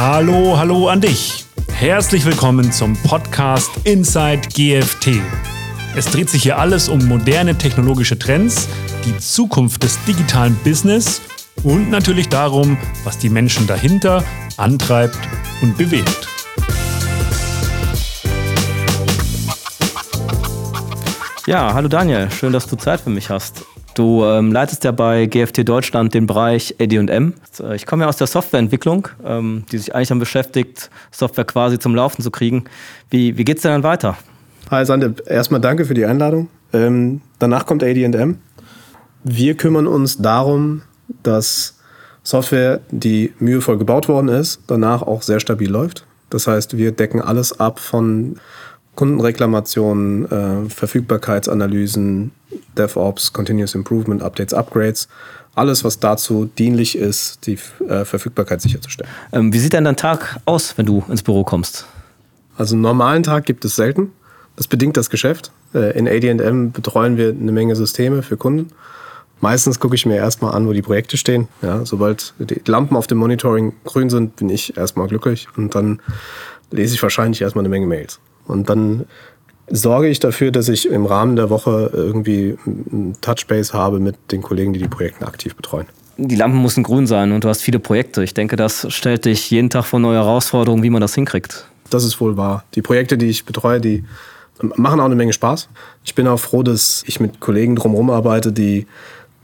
Hallo, hallo an dich. Herzlich willkommen zum Podcast Inside GFT. Es dreht sich hier alles um moderne technologische Trends, die Zukunft des digitalen Business und natürlich darum, was die Menschen dahinter antreibt und bewegt. Ja, hallo Daniel, schön, dass du Zeit für mich hast. Du ähm, leitest ja bei GFT Deutschland den Bereich AD&M. Ich komme ja aus der Softwareentwicklung, ähm, die sich eigentlich dann beschäftigt, Software quasi zum Laufen zu kriegen. Wie, wie geht es denn dann weiter? Hi Sande, erstmal danke für die Einladung. Ähm, danach kommt AD&M. Wir kümmern uns darum, dass Software, die mühevoll gebaut worden ist, danach auch sehr stabil läuft. Das heißt, wir decken alles ab von Kundenreklamationen, äh, Verfügbarkeitsanalysen, DevOps, Continuous Improvement, Updates, Upgrades. Alles, was dazu dienlich ist, die äh, Verfügbarkeit sicherzustellen. Ähm, wie sieht denn dein Tag aus, wenn du ins Büro kommst? Also einen normalen Tag gibt es selten. Das bedingt das Geschäft. Äh, in AD&M betreuen wir eine Menge Systeme für Kunden. Meistens gucke ich mir erstmal an, wo die Projekte stehen. Ja, sobald die Lampen auf dem Monitoring grün sind, bin ich erstmal glücklich und dann lese ich wahrscheinlich erstmal eine Menge Mails. Und dann sorge ich dafür, dass ich im Rahmen der Woche irgendwie einen Touchbase habe mit den Kollegen, die die Projekte aktiv betreuen. Die Lampen müssen grün sein und du hast viele Projekte. Ich denke, das stellt dich jeden Tag vor neue Herausforderungen, wie man das hinkriegt. Das ist wohl wahr. Die Projekte, die ich betreue, die machen auch eine Menge Spaß. Ich bin auch froh, dass ich mit Kollegen drumherum arbeite, die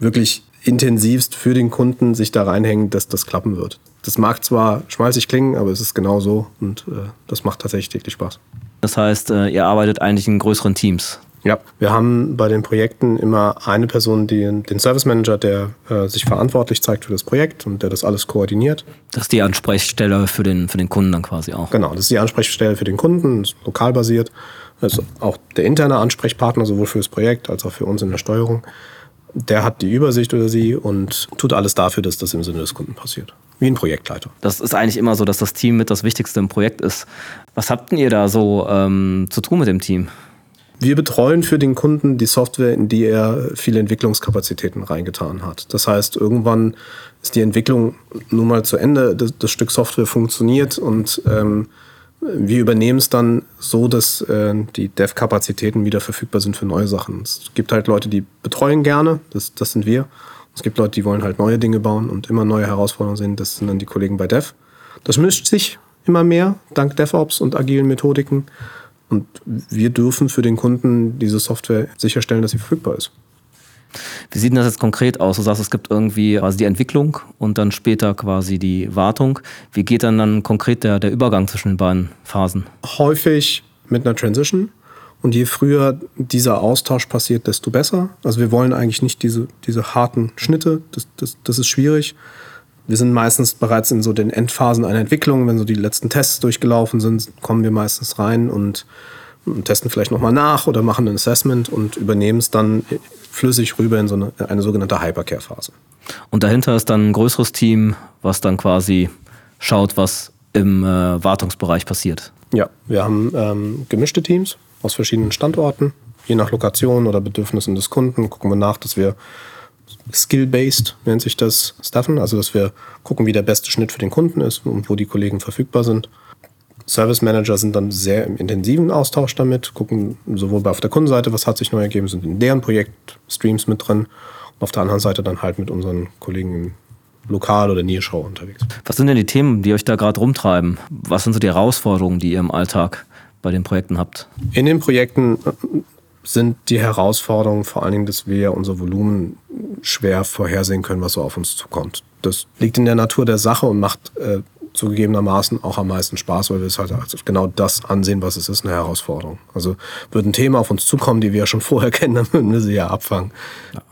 wirklich intensivst für den Kunden sich da reinhängen, dass das klappen wird. Das mag zwar schmalzig klingen, aber es ist genau so und äh, das macht tatsächlich täglich Spaß. Das heißt, äh, ihr arbeitet eigentlich in größeren Teams. Ja, wir haben bei den Projekten immer eine Person, die den Service Manager, der äh, sich verantwortlich zeigt für das Projekt und der das alles koordiniert. Das ist die Ansprechstelle für den, für den Kunden dann quasi auch. Genau, das ist die Ansprechstelle für den Kunden, ist lokal basiert. Das ist auch der interne Ansprechpartner, sowohl für das Projekt als auch für uns in der Steuerung. Der hat die Übersicht oder sie und tut alles dafür, dass das im Sinne des Kunden passiert wie ein Projektleiter. Das ist eigentlich immer so, dass das Team mit das Wichtigste im Projekt ist. Was habt ihr da so ähm, zu tun mit dem Team? Wir betreuen für den Kunden die Software, in die er viele Entwicklungskapazitäten reingetan hat. Das heißt, irgendwann ist die Entwicklung nun mal zu Ende, das, das Stück Software funktioniert und ähm, wir übernehmen es dann so, dass äh, die Dev-Kapazitäten wieder verfügbar sind für neue Sachen. Es gibt halt Leute, die betreuen gerne, das, das sind wir. Es gibt Leute, die wollen halt neue Dinge bauen und immer neue Herausforderungen sehen. Das sind dann die Kollegen bei Dev. Das mischt sich immer mehr dank DevOps und agilen Methodiken. Und wir dürfen für den Kunden diese Software sicherstellen, dass sie verfügbar ist. Wie sieht denn das jetzt konkret aus? Du sagst, es gibt irgendwie quasi die Entwicklung und dann später quasi die Wartung. Wie geht dann dann konkret der, der Übergang zwischen den beiden Phasen? Häufig mit einer Transition. Und je früher dieser Austausch passiert, desto besser. Also wir wollen eigentlich nicht diese, diese harten Schnitte, das, das, das ist schwierig. Wir sind meistens bereits in so den Endphasen einer Entwicklung. Wenn so die letzten Tests durchgelaufen sind, kommen wir meistens rein und, testen vielleicht nochmal nach oder machen ein Assessment und übernehmen es dann flüssig rüber in so eine, eine sogenannte Hypercare-Phase. Und dahinter ist dann ein größeres Team, was dann quasi schaut, was im äh, Wartungsbereich passiert. Ja, wir haben ähm, gemischte Teams aus verschiedenen Standorten. Je nach Lokation oder Bedürfnissen des Kunden gucken wir nach, dass wir skill-based, nennt sich das, staffen. Also, dass wir gucken, wie der beste Schnitt für den Kunden ist und wo die Kollegen verfügbar sind. Service Manager sind dann sehr im intensiven Austausch damit, gucken sowohl auf der Kundenseite, was hat sich neu ergeben, sind in deren Projektstreams mit drin und auf der anderen Seite dann halt mit unseren Kollegen Lokal- oder Nearshore unterwegs. Was sind denn die Themen, die euch da gerade rumtreiben? Was sind so die Herausforderungen, die ihr im Alltag bei den Projekten habt? In den Projekten äh, sind die Herausforderungen vor allen Dingen, dass wir unser Volumen schwer vorhersehen können, was so auf uns zukommt. Das liegt in der Natur der Sache und macht äh, zugegebenermaßen auch am meisten Spaß, weil wir es halt genau das ansehen, was es ist, eine Herausforderung. Also würden Themen auf uns zukommen, die wir ja schon vorher kennen, dann würden wir sie ja abfangen.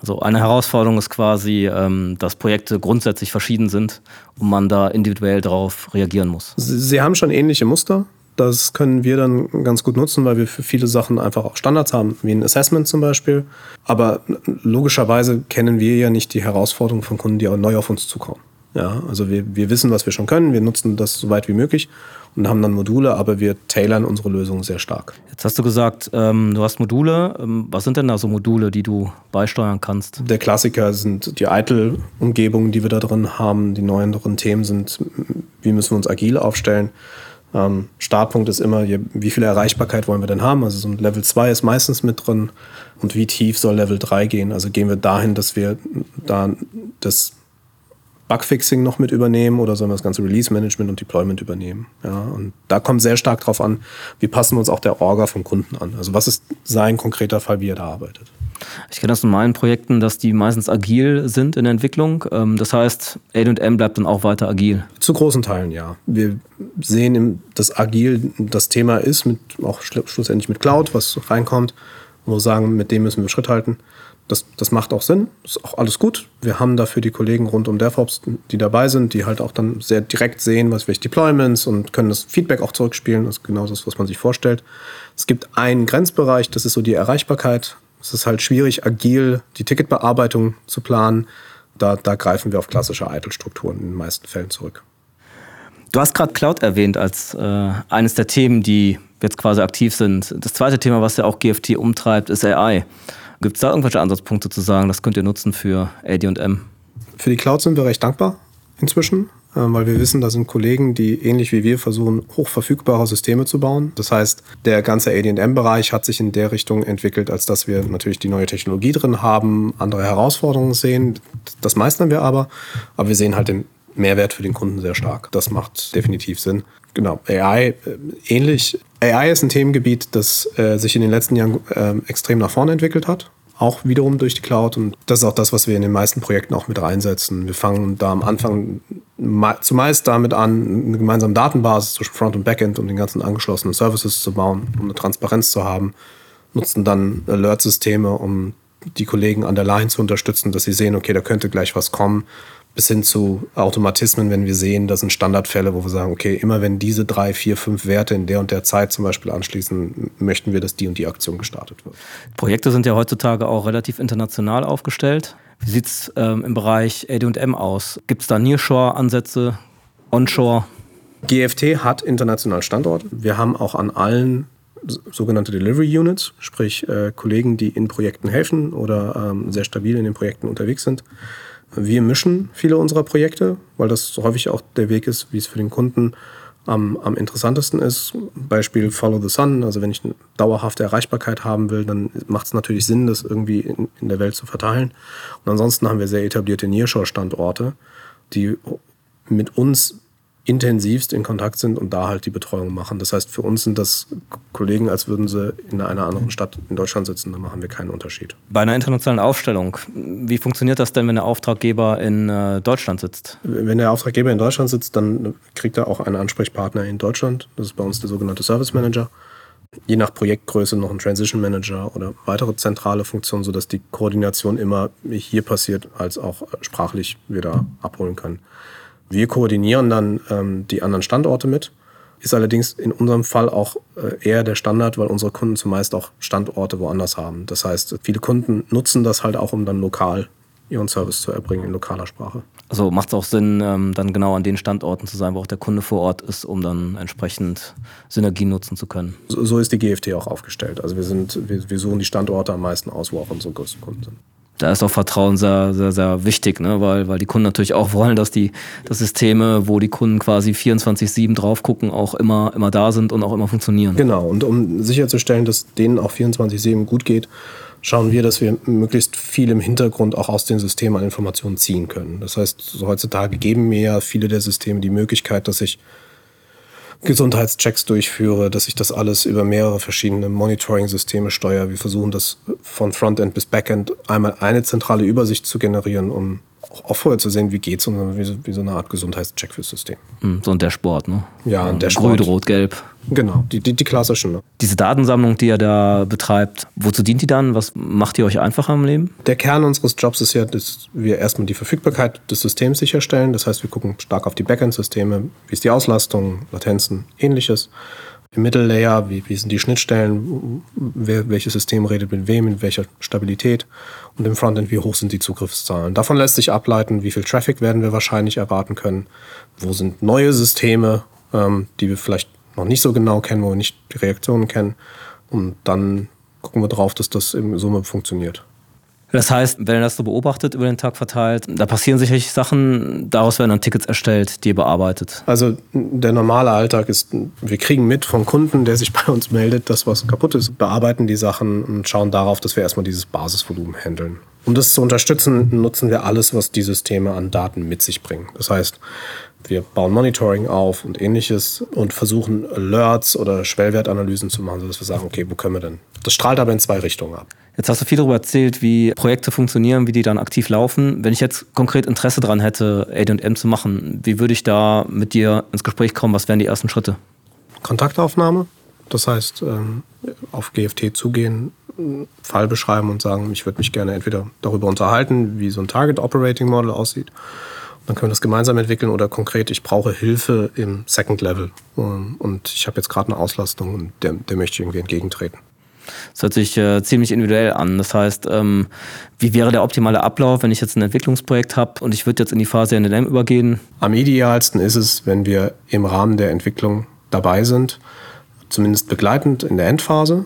Also eine Herausforderung ist quasi, ähm, dass Projekte grundsätzlich verschieden sind und man da individuell darauf reagieren muss. Sie haben schon ähnliche Muster. Das können wir dann ganz gut nutzen, weil wir für viele Sachen einfach auch Standards haben, wie ein Assessment zum Beispiel. Aber logischerweise kennen wir ja nicht die Herausforderungen von Kunden, die auch neu auf uns zukommen. Ja, also wir, wir wissen, was wir schon können, wir nutzen das so weit wie möglich und haben dann Module, aber wir tailern unsere Lösungen sehr stark. Jetzt hast du gesagt, ähm, du hast Module. Ähm, was sind denn da so Module, die du beisteuern kannst? Der Klassiker sind die ITIL-Umgebungen, die wir da drin haben. Die neueren Themen sind, wie müssen wir uns agil aufstellen. Ähm, Startpunkt ist immer, wie viel Erreichbarkeit wollen wir denn haben? Also so ein Level 2 ist meistens mit drin. Und wie tief soll Level 3 gehen? Also gehen wir dahin, dass wir da das Bugfixing noch mit übernehmen oder sollen wir das ganze Release-Management und Deployment übernehmen? Ja, und da kommt sehr stark drauf an, wie passen wir uns auch der Orga vom Kunden an? Also was ist sein konkreter Fall, wie er da arbeitet? Ich kenne das in meinen Projekten, dass die meistens agil sind in der Entwicklung. Ähm, das heißt, A&M bleibt dann auch weiter agil. Zu großen Teilen, ja. Wir sehen, dass agil das Thema ist, mit, auch schlussendlich mit Cloud, was reinkommt, wo wir sagen, mit dem müssen wir Schritt halten. Das, das macht auch Sinn, ist auch alles gut. Wir haben dafür die Kollegen rund um DevOps, die dabei sind, die halt auch dann sehr direkt sehen, was welche Deployments und können das Feedback auch zurückspielen. Das ist genau das, was man sich vorstellt. Es gibt einen Grenzbereich, das ist so die Erreichbarkeit. Es ist halt schwierig, agil die Ticketbearbeitung zu planen. Da, da greifen wir auf klassische Idle-Strukturen in den meisten Fällen zurück. Du hast gerade Cloud erwähnt als äh, eines der Themen, die jetzt quasi aktiv sind. Das zweite Thema, was ja auch GFT umtreibt, ist AI. Gibt es da irgendwelche Ansatzpunkte zu sagen, das könnt ihr nutzen für AD&M? Für die Cloud sind wir recht dankbar inzwischen. Ähm, weil wir wissen, da sind Kollegen, die ähnlich wie wir versuchen, hochverfügbare Systeme zu bauen. Das heißt, der ganze AD&M-Bereich hat sich in der Richtung entwickelt, als dass wir natürlich die neue Technologie drin haben, andere Herausforderungen sehen. Das meistern wir aber, aber wir sehen halt den Mehrwert für den Kunden sehr stark. Das macht definitiv Sinn. Genau, AI äh, ähnlich. AI ist ein Themengebiet, das äh, sich in den letzten Jahren äh, extrem nach vorne entwickelt hat auch wiederum durch die Cloud. Und das ist auch das, was wir in den meisten Projekten auch mit reinsetzen. Wir fangen da am Anfang zumeist damit an, eine gemeinsame Datenbasis zwischen Front und Backend und den ganzen angeschlossenen Services zu bauen, um eine Transparenz zu haben. Nutzen dann Alert-Systeme, um die Kollegen an der Line zu unterstützen, dass sie sehen, okay, da könnte gleich was kommen bis hin zu Automatismen, wenn wir sehen, das sind Standardfälle, wo wir sagen, okay, immer wenn diese drei, vier, fünf Werte in der und der Zeit zum Beispiel anschließen, möchten wir, dass die und die Aktion gestartet wird. Projekte sind ja heutzutage auch relativ international aufgestellt. Wie sieht es ähm, im Bereich AD&M aus? Gibt es da Nearshore-Ansätze, Onshore? GFT hat international Standorte. Wir haben auch an allen sogenannte Delivery Units, sprich äh, Kollegen, die in Projekten helfen oder ähm, sehr stabil in den Projekten unterwegs sind. Wir mischen viele unserer Projekte, weil das häufig auch der Weg ist, wie es für den Kunden am, am interessantesten ist. Beispiel Follow the Sun. Also wenn ich eine dauerhafte Erreichbarkeit haben will, dann macht es natürlich Sinn, das irgendwie in, in der Welt zu verteilen. Und ansonsten haben wir sehr etablierte Nearshore-Standorte, die mit uns intensivst in Kontakt sind und da halt die Betreuung machen. Das heißt, für uns sind das Kollegen, als würden sie in einer anderen Stadt in Deutschland sitzen. Da machen wir keinen Unterschied. Bei einer internationalen Aufstellung, wie funktioniert das denn, wenn der Auftraggeber in äh, Deutschland sitzt? Wenn der Auftraggeber in Deutschland sitzt, dann kriegt er auch einen Ansprechpartner in Deutschland. Das ist bei uns der sogenannte Service Manager. Je nach Projektgröße noch ein Transition Manager oder weitere zentrale Funktionen, sodass die Koordination immer hier passiert, als auch sprachlich wieder abholen können. Wir koordinieren dann ähm, die anderen Standorte mit. Ist allerdings in unserem Fall auch äh, eher der Standard, weil unsere Kunden zumeist auch Standorte woanders haben. Das heißt, viele Kunden nutzen das halt auch, um dann lokal ihren Service zu erbringen in lokaler Sprache. Also macht es auch Sinn, ähm, dann genau an den Standorten zu sein, wo auch der Kunde vor Ort ist, um dann entsprechend Synergien nutzen zu können. So, so ist die GFT auch aufgestellt. Also wir sind, wir, wir suchen die Standorte am meisten aus, wo auch unsere größten Kunden sind da ist auch Vertrauen sehr, sehr, sehr wichtig, ne? weil, weil die Kunden natürlich auch wollen, dass die dass Systeme, wo die Kunden quasi 24-7 drauf gucken, auch immer, immer da sind und auch immer funktionieren. Genau, und um sicherzustellen, dass denen auch 24-7 gut geht, schauen wir, dass wir möglichst viel im Hintergrund auch aus den Systemen an Informationen ziehen können. Das heißt, heutzutage geben mir ja viele der Systeme die Möglichkeit, dass ich Gesundheitschecks durchführe, dass ich das alles über mehrere verschiedene Monitoring-Systeme steuere. Wir versuchen das von Frontend bis Backend einmal eine zentrale Übersicht zu generieren, um auch vorher zu sehen, wie geht's und wie so, wie so eine Art Gesundheitscheck fürs System. Hm, so und der Sport, ne? Ja, und der Sport. Grün, Rot, Gelb. Genau, die, die, die klassischen. Ne? Diese Datensammlung, die ihr da betreibt, wozu dient die dann? Was macht ihr euch einfacher im Leben? Der Kern unseres Jobs ist ja, dass wir erstmal die Verfügbarkeit des Systems sicherstellen. Das heißt, wir gucken stark auf die Backend-Systeme, wie ist die Auslastung, Latenzen, ähnliches Im Mittellayer, wie, wie sind die Schnittstellen, wer, welches System redet mit wem, in welcher Stabilität und im Frontend, wie hoch sind die Zugriffszahlen. Davon lässt sich ableiten, wie viel Traffic werden wir wahrscheinlich erwarten können, wo sind neue Systeme, ähm, die wir vielleicht noch nicht so genau kennen, wo wir nicht die Reaktionen kennen und dann gucken wir drauf, dass das in Summe funktioniert. Das heißt, wenn ihr das so beobachtet über den Tag verteilt, da passieren sicherlich Sachen, daraus werden dann Tickets erstellt, die bearbeitet. Also der normale Alltag ist, wir kriegen mit vom Kunden, der sich bei uns meldet, dass was kaputt ist, bearbeiten die Sachen und schauen darauf, dass wir erstmal dieses Basisvolumen handeln. Um das zu unterstützen, nutzen wir alles, was die Systeme an Daten mit sich bringen. Das heißt, wir bauen Monitoring auf und ähnliches und versuchen Alerts oder Schwellwertanalysen zu machen, sodass wir sagen, okay, wo können wir denn? Das strahlt aber in zwei Richtungen ab. Jetzt hast du viel darüber erzählt, wie Projekte funktionieren, wie die dann aktiv laufen. Wenn ich jetzt konkret Interesse daran hätte, AD&M zu machen, wie würde ich da mit dir ins Gespräch kommen? Was wären die ersten Schritte? Kontaktaufnahme. Das heißt, ähm, auf GFT zugehen, Fall beschreiben und sagen, ich würde mich gerne entweder darüber unterhalten, wie so ein Target Operating Model aussieht. Dann können wir das gemeinsam entwickeln oder konkret, ich brauche Hilfe im Second Level ähm, und ich habe jetzt gerade eine Auslastung und der, der möchte ich irgendwie entgegentreten. Das hört sich äh, ziemlich individuell an. Das heißt, ähm, wie wäre der optimale Ablauf, wenn ich jetzt ein Entwicklungsprojekt habe und ich würde jetzt in die Phase NLM übergehen? Am idealsten ist es, wenn wir im Rahmen der Entwicklung dabei sind, zumindest begleitend in der Endphase.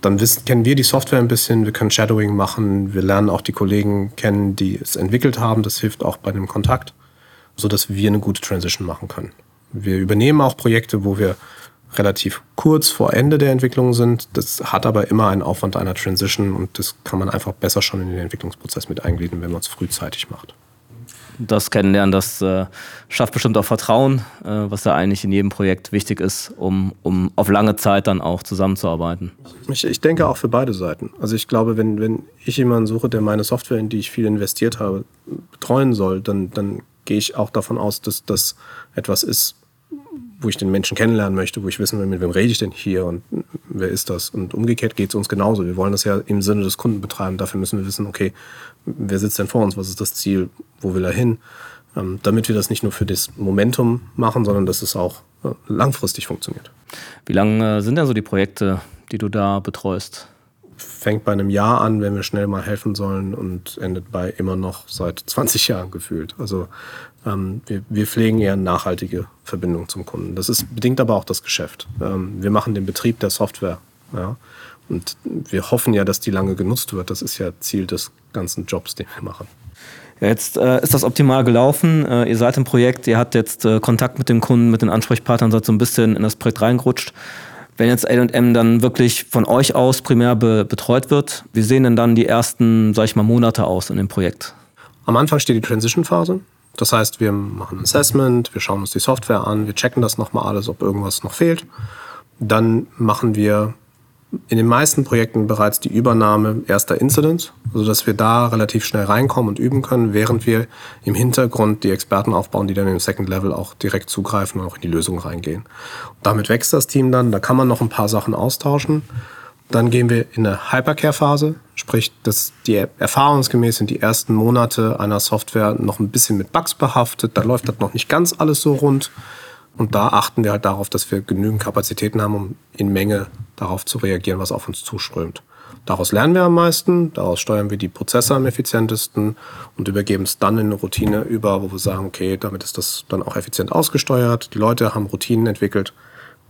Dann wissen, kennen wir die Software ein bisschen, wir können Shadowing machen, wir lernen auch die Kollegen kennen, die es entwickelt haben. Das hilft auch bei dem Kontakt, sodass wir eine gute Transition machen können. Wir übernehmen auch Projekte, wo wir relativ kurz vor Ende der Entwicklung sind. Das hat aber immer einen Aufwand einer Transition und das kann man einfach besser schon in den Entwicklungsprozess mit eingliedern, wenn man es frühzeitig macht. Das Kennenlernen, das äh, schafft bestimmt auch Vertrauen, äh, was da eigentlich in jedem Projekt wichtig ist, um, um auf lange Zeit dann auch zusammenzuarbeiten. Ich, ich denke auch für beide Seiten. Also ich glaube, wenn, wenn ich jemanden suche, der meine Software, in die ich viel investiert habe, betreuen soll, dann, dann gehe ich auch davon aus, dass das etwas ist, wo ich den Menschen kennenlernen möchte, wo ich wissen will, mit wem rede ich denn hier und wer ist das? Und umgekehrt geht es uns genauso. Wir wollen das ja im Sinne des Kunden betreiben. Dafür müssen wir wissen, okay, wer sitzt denn vor uns? Was ist das Ziel? Wo will er hin? Ähm, damit wir das nicht nur für das Momentum machen, sondern dass es auch äh, langfristig funktioniert. Wie lange äh, sind denn so die Projekte, die du da betreust? Fängt bei einem Jahr an, wenn wir schnell mal helfen sollen und endet bei immer noch seit 20 Jahren gefühlt. Also ähm, wir, wir pflegen eher nachhaltige Verbindung zum Kunden. Das ist bedingt aber auch das Geschäft. Ähm, wir machen den Betrieb der Software. Ja? Und wir hoffen ja, dass die lange genutzt wird. Das ist ja Ziel des ganzen Jobs, den wir machen. Jetzt äh, ist das optimal gelaufen. Äh, ihr seid im Projekt, ihr habt jetzt äh, Kontakt mit dem Kunden, mit den Ansprechpartnern, seid so ein bisschen in das Projekt reingerutscht. Wenn jetzt AM dann wirklich von euch aus primär be betreut wird, wie sehen denn dann die ersten, sag ich mal, Monate aus in dem Projekt? Am Anfang steht die Transition-Phase. Das heißt, wir machen ein Assessment, wir schauen uns die Software an, wir checken das nochmal alles, ob irgendwas noch fehlt. Dann machen wir in den meisten Projekten bereits die Übernahme erster Incidents, sodass wir da relativ schnell reinkommen und üben können, während wir im Hintergrund die Experten aufbauen, die dann im Second Level auch direkt zugreifen und auch in die Lösung reingehen. Und damit wächst das Team dann, da kann man noch ein paar Sachen austauschen. Dann gehen wir in eine Hypercare-Phase, sprich, dass die erfahrungsgemäß sind die ersten Monate einer Software noch ein bisschen mit Bugs behaftet. Da läuft das noch nicht ganz alles so rund. Und da achten wir halt darauf, dass wir genügend Kapazitäten haben, um in Menge darauf zu reagieren, was auf uns zuströmt. Daraus lernen wir am meisten, daraus steuern wir die Prozesse am effizientesten und übergeben es dann in eine Routine über, wo wir sagen, okay, damit ist das dann auch effizient ausgesteuert. Die Leute haben Routinen entwickelt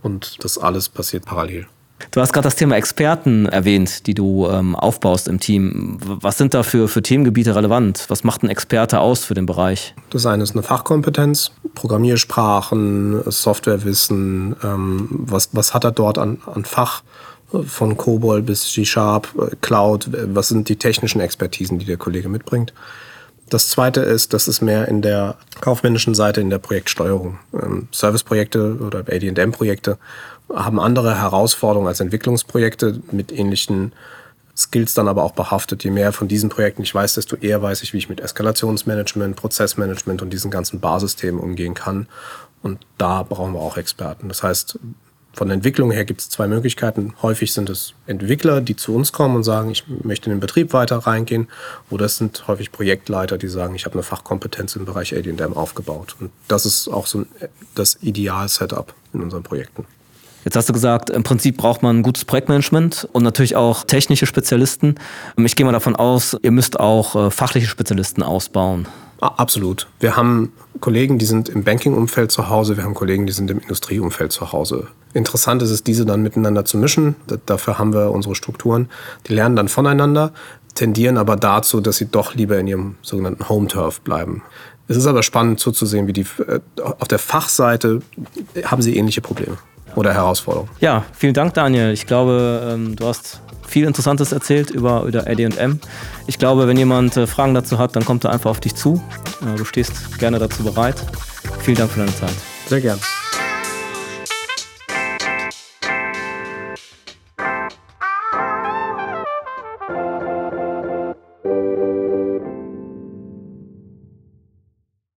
und das alles passiert parallel. Du hast gerade das Thema Experten erwähnt, die du ähm, aufbaust im Team. Was sind da für, für Themengebiete relevant? Was macht ein Experte aus für den Bereich? Das eine ist eine Fachkompetenz, Programmiersprachen, Softwarewissen. Ähm, was, was hat er dort an, an Fach? Von COBOL bis G-Sharp, äh, Cloud. Was sind die technischen Expertisen, die der Kollege mitbringt? Das zweite ist, das ist mehr in der kaufmännischen Seite, in der Projektsteuerung. Ähm, Serviceprojekte oder AD&M-Projekte haben andere Herausforderungen als Entwicklungsprojekte mit ähnlichen Skills dann aber auch behaftet. Je mehr von diesen Projekten ich weiß, desto eher weiß ich, wie ich mit Eskalationsmanagement, Prozessmanagement und diesen ganzen Basisthemen umgehen kann. Und da brauchen wir auch Experten. Das heißt, von der Entwicklung her gibt es zwei Möglichkeiten. Häufig sind es Entwickler, die zu uns kommen und sagen, ich möchte in den Betrieb weiter reingehen. Oder es sind häufig Projektleiter, die sagen, ich habe eine Fachkompetenz im Bereich AD&M aufgebaut. Und das ist auch so das Ideal-Setup in unseren Projekten. Jetzt hast du gesagt, im Prinzip braucht man ein gutes Projektmanagement und natürlich auch technische Spezialisten. Ich gehe mal davon aus, ihr müsst auch äh, fachliche Spezialisten ausbauen. Absolut. Wir haben Kollegen, die sind im Banking-Umfeld zu Hause, wir haben Kollegen, die sind im Industrieumfeld zu Hause. Interessant ist es, diese dann miteinander zu mischen. Dafür haben wir unsere Strukturen. Die lernen dann voneinander, tendieren aber dazu, dass sie doch lieber in ihrem sogenannten Home-Turf bleiben. Es ist aber spannend zuzusehen, wie die äh, auf der Fachseite haben sie ähnliche Probleme oder Herausforderungen. Ja, vielen Dank, Daniel. Ich glaube, ähm, du hast viel Interessantes erzählt über, über AD&M. Ich glaube, wenn jemand äh, Fragen dazu hat, dann kommt er einfach auf dich zu. Äh, du stehst gerne dazu bereit. Vielen Dank für deine Zeit. Sehr gern.